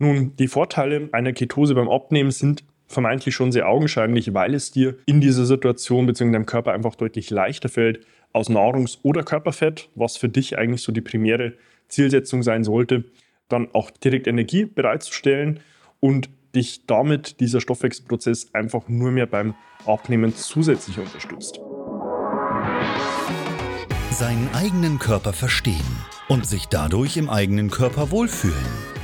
Nun, die Vorteile einer Ketose beim Abnehmen sind vermeintlich schon sehr augenscheinlich, weil es dir in dieser Situation bzw. deinem Körper einfach deutlich leichter fällt, aus Nahrungs- oder Körperfett, was für dich eigentlich so die primäre Zielsetzung sein sollte, dann auch direkt Energie bereitzustellen und dich damit dieser Stoffwechselprozess einfach nur mehr beim Abnehmen zusätzlich unterstützt. Seinen eigenen Körper verstehen und sich dadurch im eigenen Körper wohlfühlen.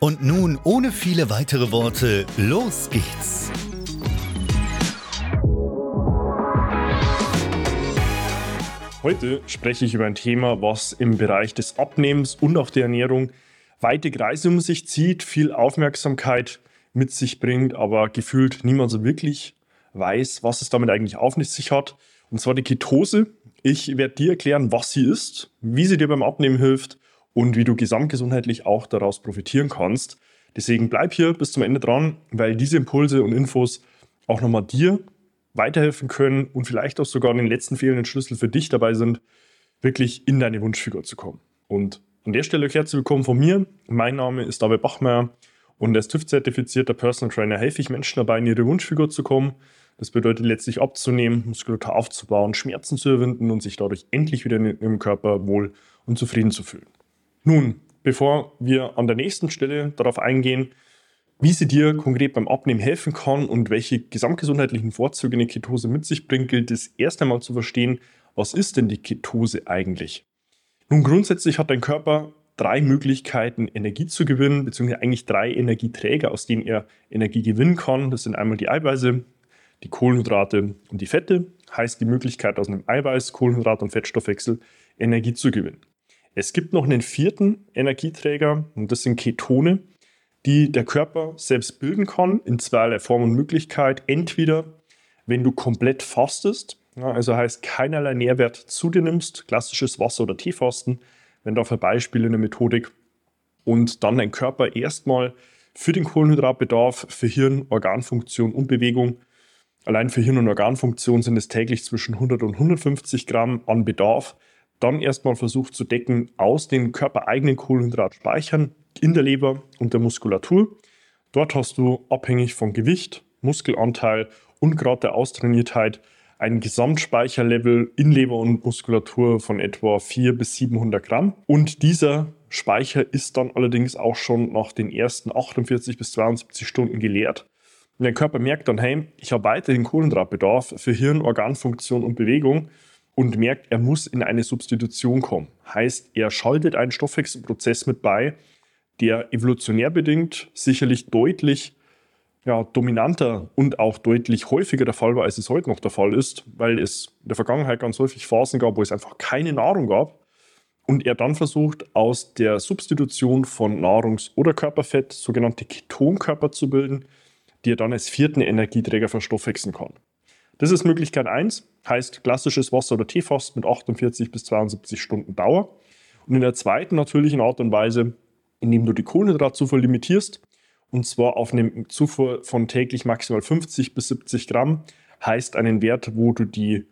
Und nun, ohne viele weitere Worte, los geht's! Heute spreche ich über ein Thema, was im Bereich des Abnehmens und auch der Ernährung weite Kreise um sich zieht, viel Aufmerksamkeit mit sich bringt, aber gefühlt niemand so wirklich weiß, was es damit eigentlich auf sich hat. Und zwar die Ketose. Ich werde dir erklären, was sie ist, wie sie dir beim Abnehmen hilft und wie du gesamtgesundheitlich auch daraus profitieren kannst. Deswegen bleib hier bis zum Ende dran, weil diese Impulse und Infos auch nochmal dir weiterhelfen können und vielleicht auch sogar den letzten fehlenden Schlüssel für dich dabei sind, wirklich in deine Wunschfigur zu kommen. Und an der Stelle herzlich willkommen von mir. Mein Name ist David Bachmeier und als TÜV-zertifizierter Personal Trainer helfe ich Menschen dabei, in ihre Wunschfigur zu kommen. Das bedeutet letztlich abzunehmen, Muskulatur aufzubauen, Schmerzen zu überwinden und sich dadurch endlich wieder in ihrem Körper wohl und zufrieden zu fühlen. Nun, bevor wir an der nächsten Stelle darauf eingehen, wie sie dir konkret beim Abnehmen helfen kann und welche gesamtgesundheitlichen Vorzüge eine Ketose mit sich bringt, gilt es erst einmal zu verstehen, was ist denn die Ketose eigentlich? Nun, grundsätzlich hat dein Körper drei Möglichkeiten, Energie zu gewinnen, beziehungsweise eigentlich drei Energieträger, aus denen er Energie gewinnen kann. Das sind einmal die Eiweiße, die Kohlenhydrate und die Fette. Heißt die Möglichkeit, aus einem Eiweiß, Kohlenhydrat und Fettstoffwechsel Energie zu gewinnen. Es gibt noch einen vierten Energieträger und das sind Ketone, die der Körper selbst bilden kann in zweierlei Form und Möglichkeit. Entweder, wenn du komplett fastest, also heißt keinerlei Nährwert zu dir nimmst, klassisches Wasser- oder Teefasten, wenn dafür Beispiele in der Methodik und dann dein Körper erstmal für den Kohlenhydratbedarf, für Hirn, Organfunktion und Bewegung, allein für Hirn und Organfunktion sind es täglich zwischen 100 und 150 Gramm an Bedarf, dann erstmal versucht zu decken aus den körpereigenen Kohlenhydratspeichern in der Leber und der Muskulatur. Dort hast du abhängig von Gewicht, Muskelanteil und Grad der Austrainiertheit ein Gesamtspeicherlevel in Leber und Muskulatur von etwa 400 bis 700 Gramm. Und dieser Speicher ist dann allerdings auch schon nach den ersten 48 bis 72 Stunden geleert. Und der Körper merkt dann, hey, ich habe weiterhin Kohlenhydratbedarf für Hirn, Organfunktion und Bewegung und merkt, er muss in eine Substitution kommen. Heißt, er schaltet einen Stoffwechselprozess mit bei, der evolutionär bedingt sicherlich deutlich ja, dominanter und auch deutlich häufiger der Fall war, als es heute noch der Fall ist, weil es in der Vergangenheit ganz häufig Phasen gab, wo es einfach keine Nahrung gab und er dann versucht, aus der Substitution von Nahrungs- oder Körperfett sogenannte Ketonkörper zu bilden, die er dann als vierten Energieträger verstoffwechseln kann. Das ist Möglichkeit 1, heißt klassisches Wasser- oder Teefast mit 48 bis 72 Stunden Dauer. Und in der zweiten natürlichen Art und Weise, indem du die Kohlenhydratzufuhr limitierst, und zwar auf eine Zufuhr von täglich maximal 50 bis 70 Gramm, heißt einen Wert, wo du die,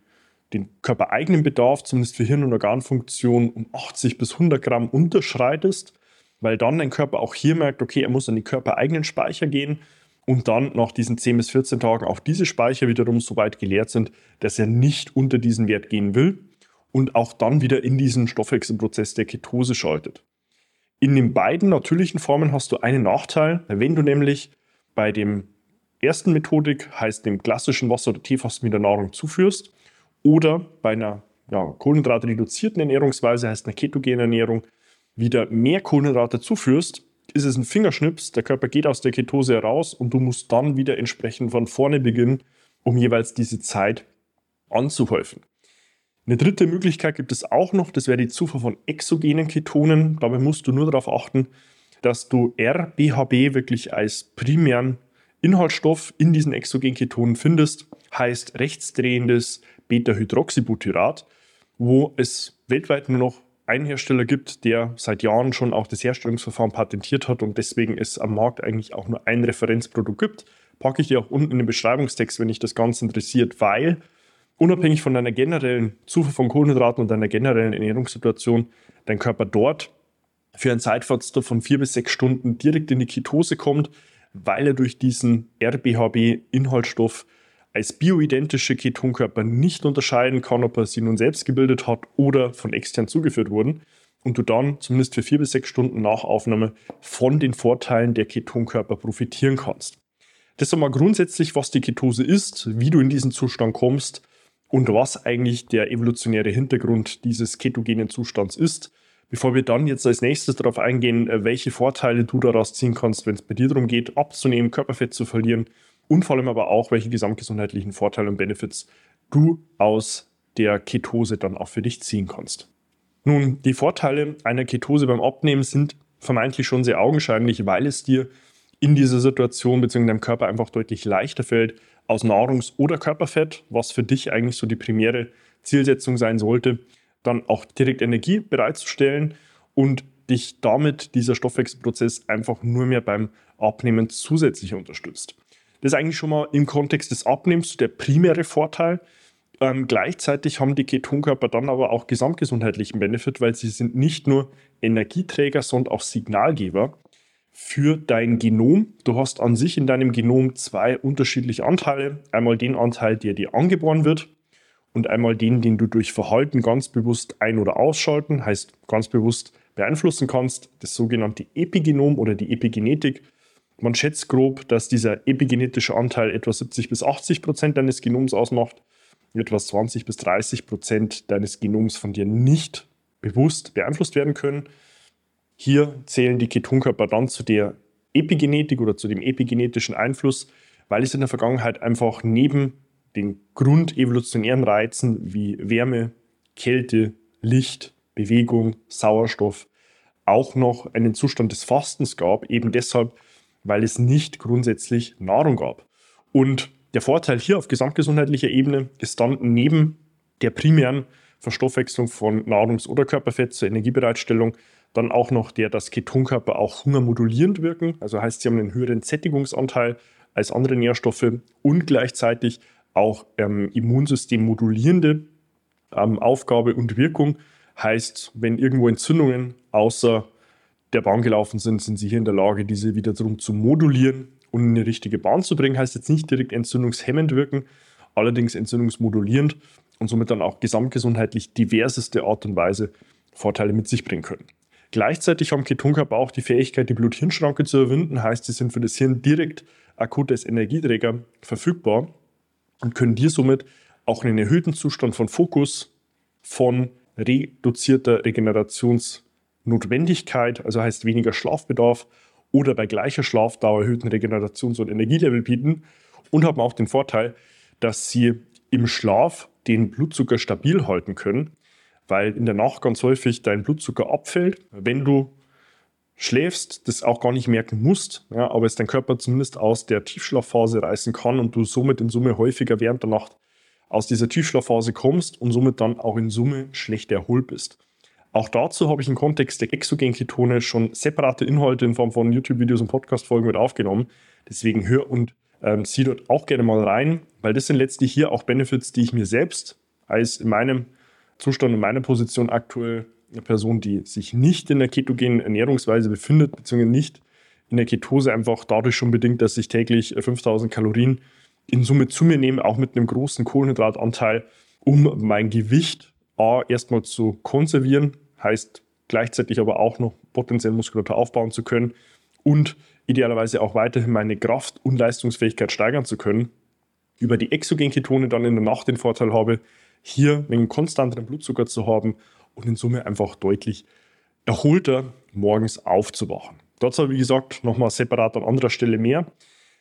den körpereigenen Bedarf, zumindest für Hirn- und Organfunktion, um 80 bis 100 Gramm unterschreitest, weil dann dein Körper auch hier merkt, okay, er muss an die körpereigenen Speicher gehen und dann nach diesen 10 bis 14 Tagen auch diese Speicher wiederum so weit geleert sind, dass er nicht unter diesen Wert gehen will und auch dann wieder in diesen Stoffwechselprozess der Ketose schaltet. In den beiden natürlichen Formen hast du einen Nachteil, wenn du nämlich bei dem ersten Methodik, heißt dem klassischen Wasser- oder Teefasten wieder Nahrung zuführst, oder bei einer ja, kohlenhydratreduzierten Ernährungsweise, heißt einer ketogenen Ernährung, wieder mehr Kohlenhydrate zuführst, ist es ein Fingerschnips, der Körper geht aus der Ketose heraus und du musst dann wieder entsprechend von vorne beginnen, um jeweils diese Zeit anzuhäufen. Eine dritte Möglichkeit gibt es auch noch, das wäre die Zufuhr von exogenen Ketonen. Dabei musst du nur darauf achten, dass du RBHB wirklich als primären Inhaltsstoff in diesen exogenen Ketonen findest, heißt rechtsdrehendes Beta-Hydroxybutyrat, wo es weltweit nur noch einen Hersteller gibt, der seit Jahren schon auch das Herstellungsverfahren patentiert hat und deswegen es am Markt eigentlich auch nur ein Referenzprodukt gibt. Packe ich dir auch unten in den Beschreibungstext, wenn dich das Ganze interessiert, weil unabhängig von deiner generellen Zufuhr von Kohlenhydraten und deiner generellen Ernährungssituation dein Körper dort für ein Zeitfenster von vier bis sechs Stunden direkt in die Ketose kommt, weil er durch diesen RBHB-Inhaltsstoff als bioidentische Ketonkörper nicht unterscheiden kann, ob er sie nun selbst gebildet hat oder von extern zugeführt wurden und du dann zumindest für vier bis sechs Stunden nach Aufnahme von den Vorteilen der Ketonkörper profitieren kannst. Das ist einmal grundsätzlich, was die Ketose ist, wie du in diesen Zustand kommst und was eigentlich der evolutionäre Hintergrund dieses ketogenen Zustands ist. Bevor wir dann jetzt als nächstes darauf eingehen, äh, welche Vorteile du daraus ziehen kannst, wenn es bei dir darum geht, abzunehmen, Körperfett zu verlieren und vor allem aber auch, welche gesamtgesundheitlichen Vorteile und Benefits du aus der Ketose dann auch für dich ziehen kannst. Nun, die Vorteile einer Ketose beim Abnehmen sind vermeintlich schon sehr augenscheinlich, weil es dir in dieser Situation bzw. deinem Körper einfach deutlich leichter fällt, aus Nahrungs- oder Körperfett, was für dich eigentlich so die primäre Zielsetzung sein sollte, dann auch direkt Energie bereitzustellen und dich damit dieser Stoffwechselprozess einfach nur mehr beim Abnehmen zusätzlich unterstützt. Das ist eigentlich schon mal im Kontext des Abnehmens der primäre Vorteil. Ähm, gleichzeitig haben die Ketonkörper dann aber auch gesamtgesundheitlichen Benefit, weil sie sind nicht nur Energieträger, sondern auch Signalgeber für dein Genom. Du hast an sich in deinem Genom zwei unterschiedliche Anteile. Einmal den Anteil, der dir angeboren wird und einmal den, den du durch Verhalten ganz bewusst ein- oder ausschalten, heißt ganz bewusst beeinflussen kannst, das sogenannte Epigenom oder die Epigenetik. Man schätzt grob, dass dieser epigenetische Anteil etwa 70 bis 80 Prozent deines Genoms ausmacht, etwa 20 bis 30 Prozent deines Genoms von dir nicht bewusst beeinflusst werden können. Hier zählen die Ketonkörper dann zu der Epigenetik oder zu dem epigenetischen Einfluss, weil es in der Vergangenheit einfach neben den grundevolutionären Reizen wie Wärme, Kälte, Licht, Bewegung, Sauerstoff auch noch einen Zustand des Fastens gab, eben deshalb, weil es nicht grundsätzlich Nahrung gab. Und der Vorteil hier auf gesamtgesundheitlicher Ebene ist dann neben der primären Verstoffwechslung von Nahrungs- oder Körperfett zur Energiebereitstellung dann auch noch der, dass Ketonkörper auch hungermodulierend wirken. Also heißt, sie haben einen höheren Sättigungsanteil als andere Nährstoffe und gleichzeitig auch ähm, Immunsystem modulierende ähm, Aufgabe und Wirkung. Heißt, wenn irgendwo Entzündungen außer der Bahn gelaufen sind, sind sie hier in der Lage, diese wiederum zu modulieren und in eine richtige Bahn zu bringen. Heißt jetzt nicht direkt entzündungshemmend wirken, allerdings entzündungsmodulierend und somit dann auch gesamtgesundheitlich diverseste Art und Weise Vorteile mit sich bringen können. Gleichzeitig haben Ketonkörper auch die Fähigkeit, die Blut-Hirn-Schranke zu überwinden, heißt, sie sind für das Hirn direkt akut als Energieträger verfügbar und können dir somit auch einen erhöhten Zustand von Fokus, von reduzierter Regenerationsnotwendigkeit, also heißt weniger Schlafbedarf oder bei gleicher Schlafdauer erhöhten Regenerations- und Energielevel bieten und haben auch den Vorteil, dass sie im Schlaf den Blutzucker stabil halten können weil in der Nacht ganz häufig dein Blutzucker abfällt. Wenn du schläfst, das auch gar nicht merken musst, ja, aber es dein Körper zumindest aus der Tiefschlafphase reißen kann und du somit in Summe häufiger während der Nacht aus dieser Tiefschlafphase kommst und somit dann auch in Summe schlecht erholt bist. Auch dazu habe ich im Kontext der Exogenketone schon separate Inhalte in Form von YouTube-Videos und Podcast-Folgen mit aufgenommen. Deswegen hör und ähm, sieh dort auch gerne mal rein, weil das sind letztlich hier auch Benefits, die ich mir selbst als in meinem Zustand in meiner Position aktuell eine Person, die sich nicht in der ketogenen Ernährungsweise befindet, beziehungsweise nicht in der Ketose einfach dadurch schon bedingt, dass ich täglich 5000 Kalorien in Summe zu mir nehme, auch mit einem großen Kohlenhydratanteil, um mein Gewicht A, erstmal zu konservieren, heißt gleichzeitig aber auch noch potenziell Muskulatur aufbauen zu können und idealerweise auch weiterhin meine Kraft und Leistungsfähigkeit steigern zu können. Über die Exogenketone dann in der Nacht den Vorteil habe, hier einen konstanteren Blutzucker zu haben und in Summe einfach deutlich erholter morgens aufzuwachen. Dazu, wie gesagt, nochmal separat an anderer Stelle mehr.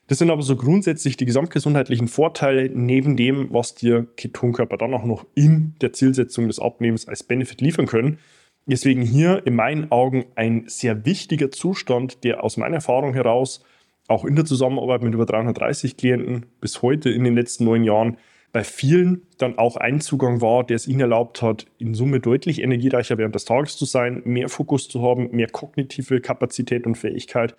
Das sind aber so grundsätzlich die gesamtgesundheitlichen Vorteile neben dem, was dir Ketonkörper dann auch noch in der Zielsetzung des Abnehmens als Benefit liefern können. Deswegen hier in meinen Augen ein sehr wichtiger Zustand, der aus meiner Erfahrung heraus auch in der Zusammenarbeit mit über 330 Klienten bis heute in den letzten neun Jahren bei vielen dann auch ein Zugang war, der es ihnen erlaubt hat, in Summe deutlich energiereicher während des Tages zu sein, mehr Fokus zu haben, mehr kognitive Kapazität und Fähigkeit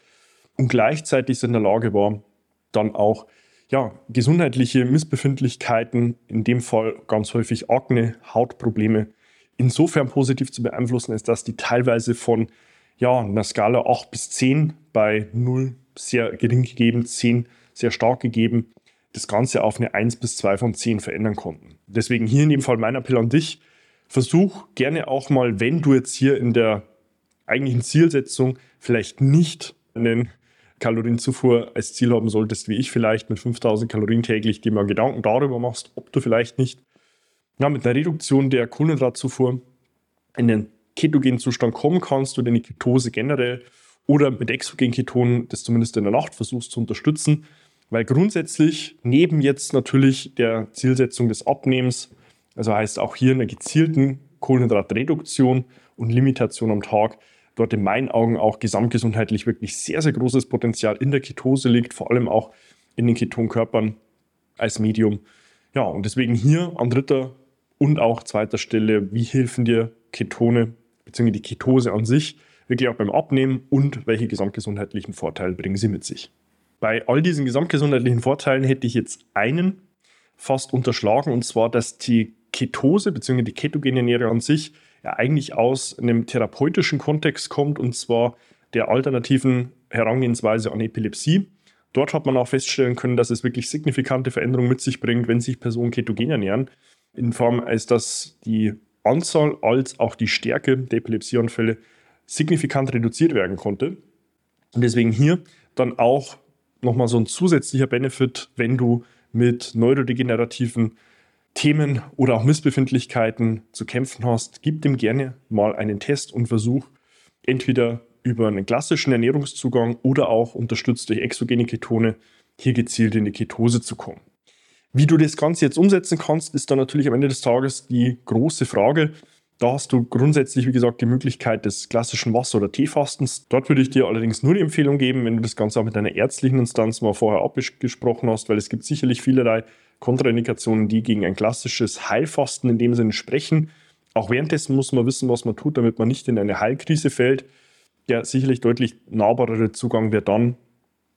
und gleichzeitig in der Lage war, dann auch ja, gesundheitliche Missbefindlichkeiten, in dem Fall ganz häufig Akne, Hautprobleme, insofern positiv zu beeinflussen, ist, dass die teilweise von ja, einer Skala 8 bis 10 bei 0 sehr gering gegeben, 10 sehr stark gegeben, das Ganze auf eine 1 bis 2 von 10 verändern konnten. Deswegen hier in dem Fall mein Appell an dich, versuch gerne auch mal, wenn du jetzt hier in der eigentlichen Zielsetzung vielleicht nicht einen Kalorienzufuhr als Ziel haben solltest, wie ich vielleicht mit 5000 Kalorien täglich, dir mal Gedanken darüber machst, ob du vielleicht nicht ja, mit einer Reduktion der Kohlenhydratzufuhr in den ketogenen Zustand kommen kannst oder in die Ketose generell oder mit exogenen Ketonen das zumindest in der Nacht versuchst zu unterstützen, weil grundsätzlich neben jetzt natürlich der Zielsetzung des Abnehmens, also heißt auch hier einer gezielten Kohlenhydratreduktion und Limitation am Tag, dort in meinen Augen auch gesamtgesundheitlich wirklich sehr, sehr großes Potenzial in der Ketose liegt, vor allem auch in den Ketonkörpern als Medium. Ja, und deswegen hier an dritter und auch zweiter Stelle, wie helfen dir Ketone bzw. die Ketose an sich wirklich auch beim Abnehmen und welche gesamtgesundheitlichen Vorteile bringen sie mit sich. Bei all diesen gesamtgesundheitlichen Vorteilen hätte ich jetzt einen fast unterschlagen und zwar, dass die Ketose bzw. die ketogene Ernährung an sich ja eigentlich aus einem therapeutischen Kontext kommt und zwar der alternativen Herangehensweise an Epilepsie. Dort hat man auch feststellen können, dass es wirklich signifikante Veränderungen mit sich bringt, wenn sich Personen ketogen ernähren, in Form, als dass die Anzahl als auch die Stärke der Epilepsieanfälle signifikant reduziert werden konnte. Und deswegen hier dann auch nochmal so ein zusätzlicher Benefit, wenn du mit neurodegenerativen Themen oder auch Missbefindlichkeiten zu kämpfen hast, gib dem gerne mal einen Test und versuch entweder über einen klassischen Ernährungszugang oder auch unterstützt durch exogene Ketone hier gezielt in die Ketose zu kommen. Wie du das Ganze jetzt umsetzen kannst, ist dann natürlich am Ende des Tages die große Frage. Da hast du grundsätzlich, wie gesagt, die Möglichkeit des klassischen Wasser- oder Teefastens. Dort würde ich dir allerdings nur die Empfehlung geben, wenn du das Ganze auch mit deiner ärztlichen Instanz mal vorher abgesprochen hast, weil es gibt sicherlich vielerlei Kontraindikationen, die gegen ein klassisches Heilfasten in dem Sinne sprechen. Auch währenddessen muss man wissen, was man tut, damit man nicht in eine Heilkrise fällt. Der sicherlich deutlich nahbarere Zugang wäre dann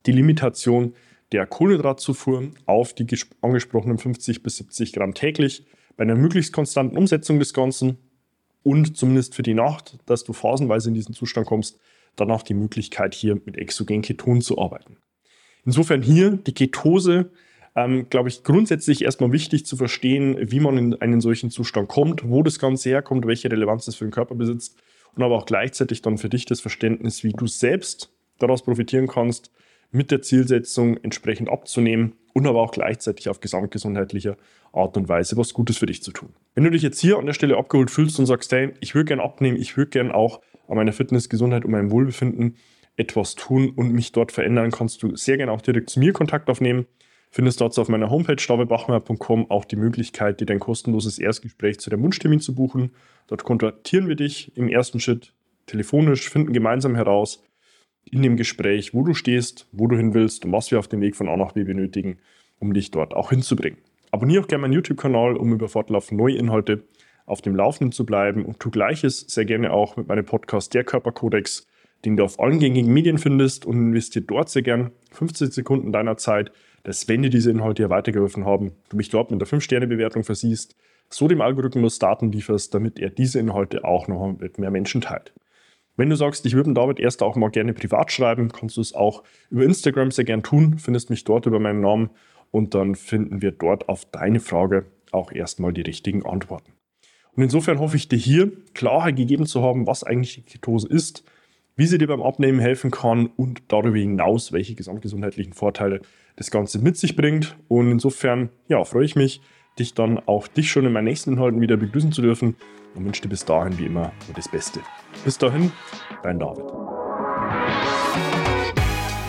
die Limitation der Kohlenhydratzufuhr auf die angesprochenen 50 bis 70 Gramm täglich bei einer möglichst konstanten Umsetzung des Ganzen und zumindest für die Nacht, dass du phasenweise in diesen Zustand kommst, dann auch die Möglichkeit hier mit Exogenketonen zu arbeiten. Insofern hier die Ketose ähm, glaube ich, grundsätzlich erstmal wichtig zu verstehen, wie man in einen solchen Zustand kommt, wo das Ganze herkommt, welche Relevanz das für den Körper besitzt und aber auch gleichzeitig dann für dich das Verständnis, wie du selbst daraus profitieren kannst, mit der Zielsetzung entsprechend abzunehmen und aber auch gleichzeitig auf gesamtgesundheitlicher Art und Weise was Gutes für dich zu tun. Wenn du dich jetzt hier an der Stelle abgeholt fühlst und sagst, hey, ich würde gerne abnehmen, ich würde gerne auch an meiner Fitness, Gesundheit und meinem Wohlbefinden etwas tun und mich dort verändern, kannst du sehr gerne auch direkt zu mir Kontakt aufnehmen findest dort auf meiner Homepage stabebachmeier.com auch die Möglichkeit, dir dein kostenloses Erstgespräch zu deinem Wunschtermin zu buchen. Dort kontaktieren wir dich im ersten Schritt telefonisch, finden gemeinsam heraus in dem Gespräch, wo du stehst, wo du hin willst und was wir auf dem Weg von A nach B benötigen, um dich dort auch hinzubringen. Abonniere auch gerne meinen YouTube-Kanal, um über fortlaufend neue Inhalte auf dem Laufenden zu bleiben und tu gleiches sehr gerne auch mit meinem Podcast Der Körperkodex, den du auf allen gängigen Medien findest und investiere dort sehr gern 15 Sekunden deiner Zeit dass wenn dir diese Inhalte hier weitergeholfen haben, du mich dort mit der 5-Sterne-Bewertung versiehst, so dem Algorithmus Daten lieferst, damit er diese Inhalte auch noch mit mehr Menschen teilt. Wenn du sagst, ich würde David erst auch mal gerne privat schreiben, kannst du es auch über Instagram sehr gern tun. Findest mich dort über meinen Namen und dann finden wir dort auf deine Frage auch erstmal die richtigen Antworten. Und insofern hoffe ich dir hier Klarheit gegeben zu haben, was eigentlich die Ketose ist, wie sie dir beim Abnehmen helfen kann und darüber hinaus, welche gesamtgesundheitlichen Vorteile das Ganze mit sich bringt. Und insofern, ja, freue ich mich, dich dann auch dich schon in meinen nächsten Inhalten wieder begrüßen zu dürfen und wünsche dir bis dahin wie immer nur das Beste. Bis dahin, dein David.